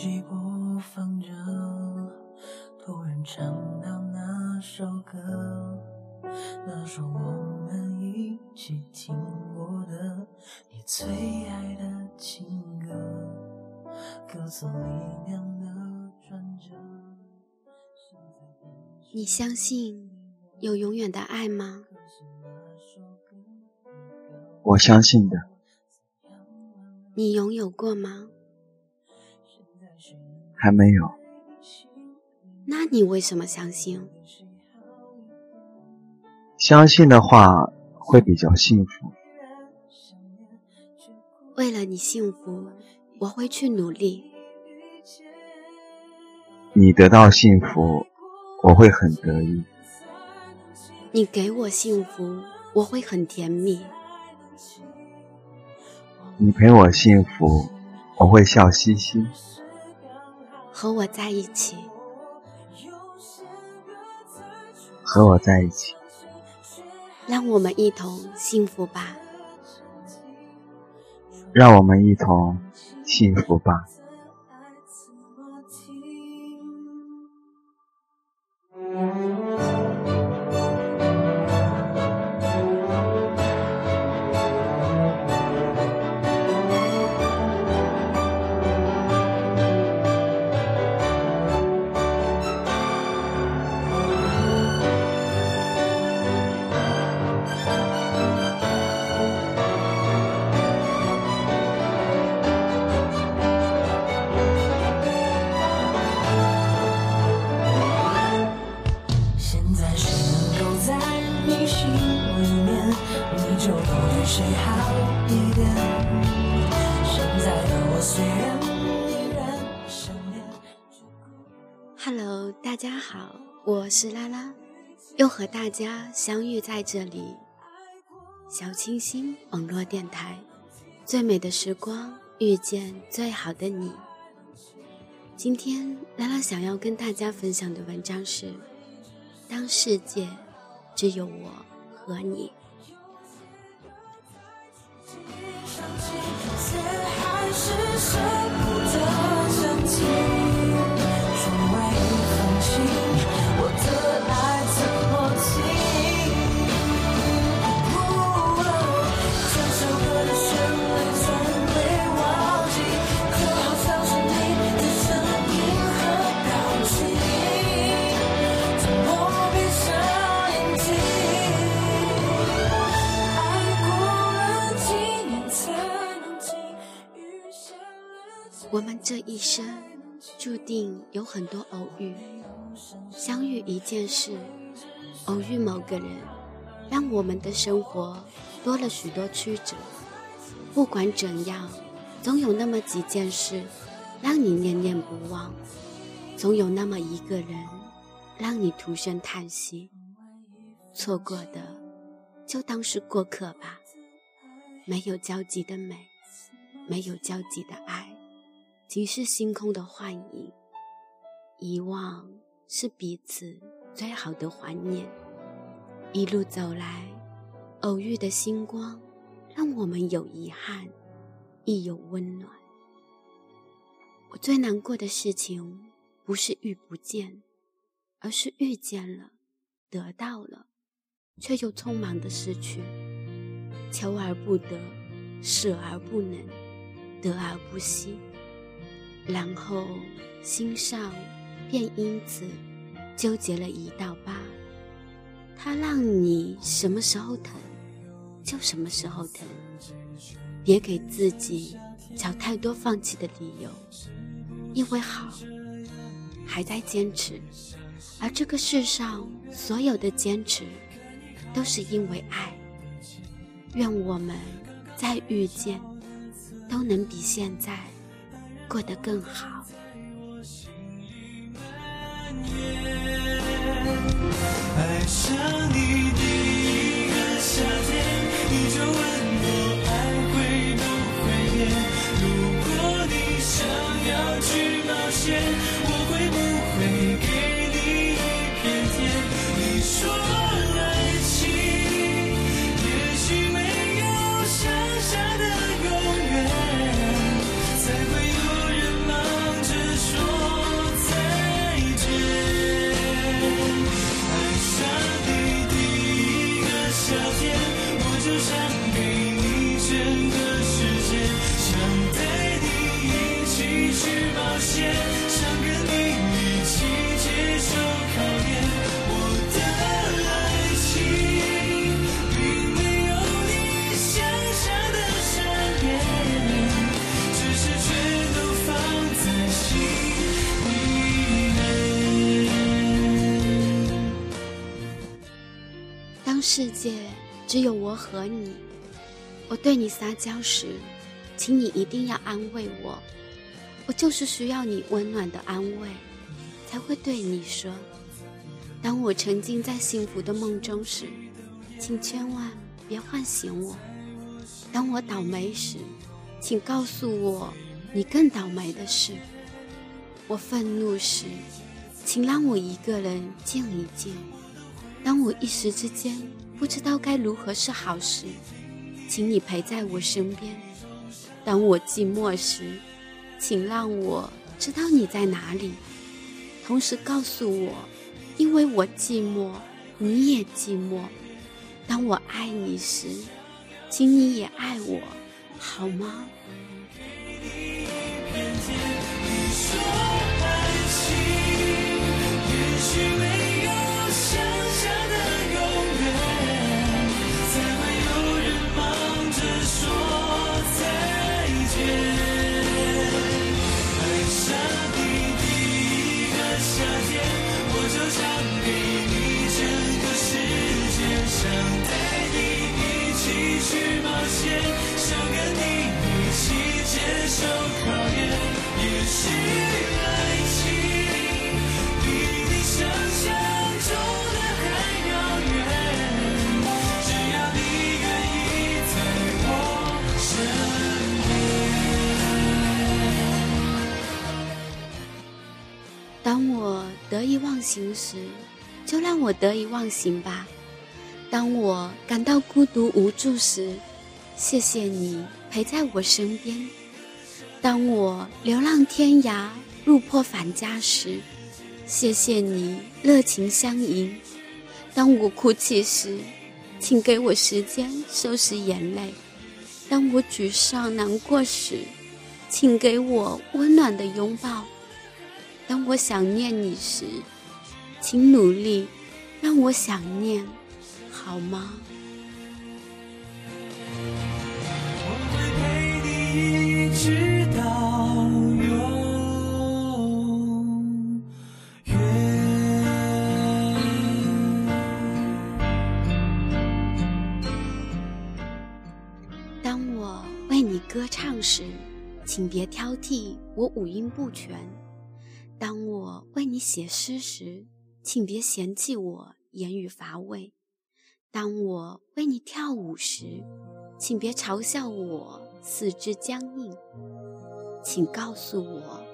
随即播放着，突然唱到那首歌，那首我们一起听过的你最爱的情歌，歌词里面的转折。你相信有永远的爱吗？我相信的。你拥有过吗？还没有。那你为什么相信？相信的话会比较幸福。为了你幸福，我会去努力。你得到幸福，我会很得意。你给我幸福，我会很甜蜜。你陪我幸福，我会笑嘻嘻。和我在一起，和我在一起，让我们一同幸福吧。让我们一同幸福吧。我是拉拉，又和大家相遇在这里。小清新网络电台，最美的时光遇见最好的你。今天拉拉想要跟大家分享的文章是：当世界只有我和你。我们这一生注定有很多偶遇，相遇一件事，偶遇某个人，让我们的生活多了许多曲折。不管怎样，总有那么几件事让你念念不忘，总有那么一个人让你徒生叹息。错过的，就当是过客吧。没有交集的美，没有交集的爱。即是星空的幻影，遗忘是彼此最好的怀念。一路走来，偶遇的星光，让我们有遗憾，亦有温暖。我最难过的事情，不是遇不见，而是遇见了，得到了，却又匆忙的失去。求而不得，舍而不能，得而不惜。然后心上便因此纠结了一道疤，它让你什么时候疼就什么时候疼，别给自己找太多放弃的理由，因为好还在坚持，而这个世上所有的坚持都是因为爱。愿我们再遇见都能比现在。过得更好。和你，我对你撒娇时，请你一定要安慰我。我就是需要你温暖的安慰，才会对你说。当我沉浸在幸福的梦中时，请千万别唤醒我。当我倒霉时，请告诉我你更倒霉的事。我愤怒时，请让我一个人静一静。当我一时之间不知道该如何是好时，请你陪在我身边。当我寂寞时，请让我知道你在哪里，同时告诉我，因为我寂寞，你也寂寞。当我爱你时，请你也爱我，好吗？得意忘形时，就让我得意忘形吧。当我感到孤独无助时，谢谢你陪在我身边。当我流浪天涯、落魄返家时，谢谢你热情相迎。当我哭泣时，请给我时间收拾眼泪。当我沮丧难过时，请给我温暖的拥抱。当我想念你时，请努力让我想念，好吗？我会陪你一直到永远。当我为你歌唱时，请别挑剔我五音不全。当我为你写诗时，请别嫌弃我言语乏味；当我为你跳舞时，请别嘲笑我四肢僵硬。请告诉我，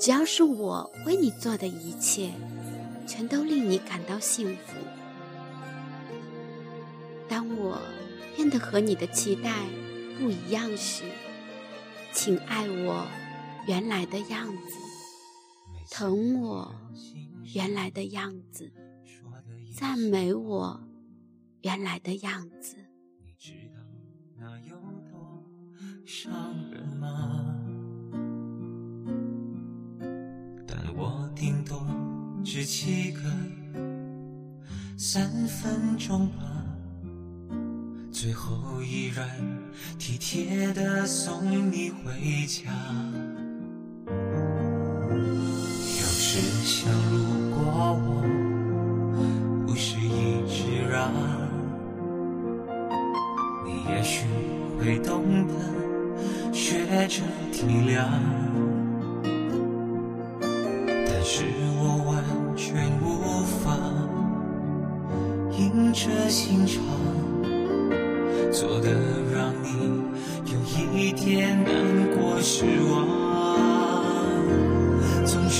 只要是我为你做的一切，全都令你感到幸福。当我变得和你的期待不一样时，请爱我原来的样子。疼我原来的样子，赞美我原来的样子。你知道那有多伤人吗？但我顶多只记个三分钟吧，最后依然体贴的送你回家。想如果我不是一直让，你也许会懂得学着体谅。但是我完全无法硬着心肠，做的让你有一点难过失望。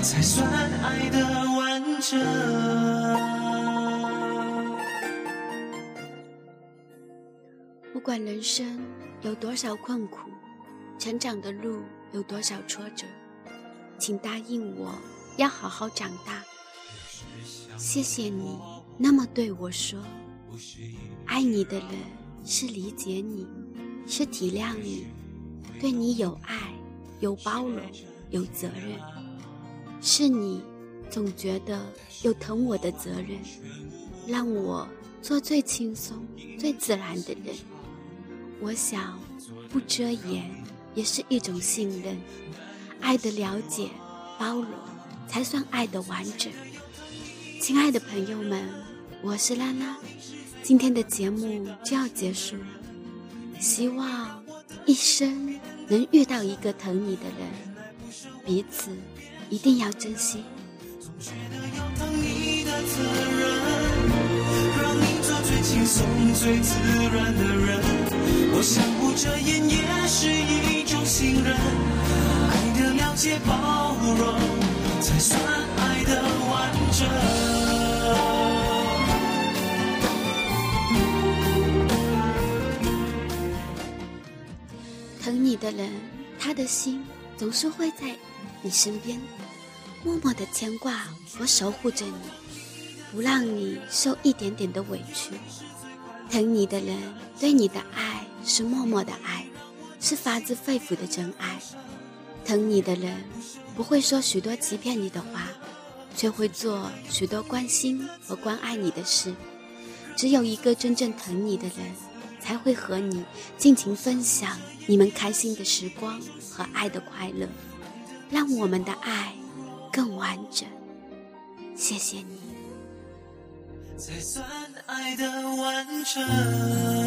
才算爱的完整。不管人生有多少困苦，成长的路有多少挫折，请答应我要好好长大。谢谢你那么对我说，爱你的人。是理解你，是体谅你，对你有爱、有包容、有责任。是你总觉得有疼我的责任，让我做最轻松、最自然的人。我想，不遮掩也是一种信任。爱的了解、包容，才算爱的完整。亲爱的朋友们，我是拉拉，今天的节目就要结束了。希望一生能遇到一个疼你的人，彼此一定要珍惜。觉得有疼你的责任，让你做最轻松、最自然的人。我想不遮掩也是一种信任，爱的了解、包容，才算爱的完整。疼你的人，他的心总是会在你身边，默默的牵挂和守护着你，不让你受一点点的委屈。疼你的人，对你的爱是默默的爱，是发自肺腑的真爱。疼你的人，不会说许多欺骗你的话，却会做许多关心和关爱你的事。只有一个真正疼你的人，才会和你尽情分享你们开心的时光和爱的快乐，让我们的爱更完整。谢谢你。才算爱的完整。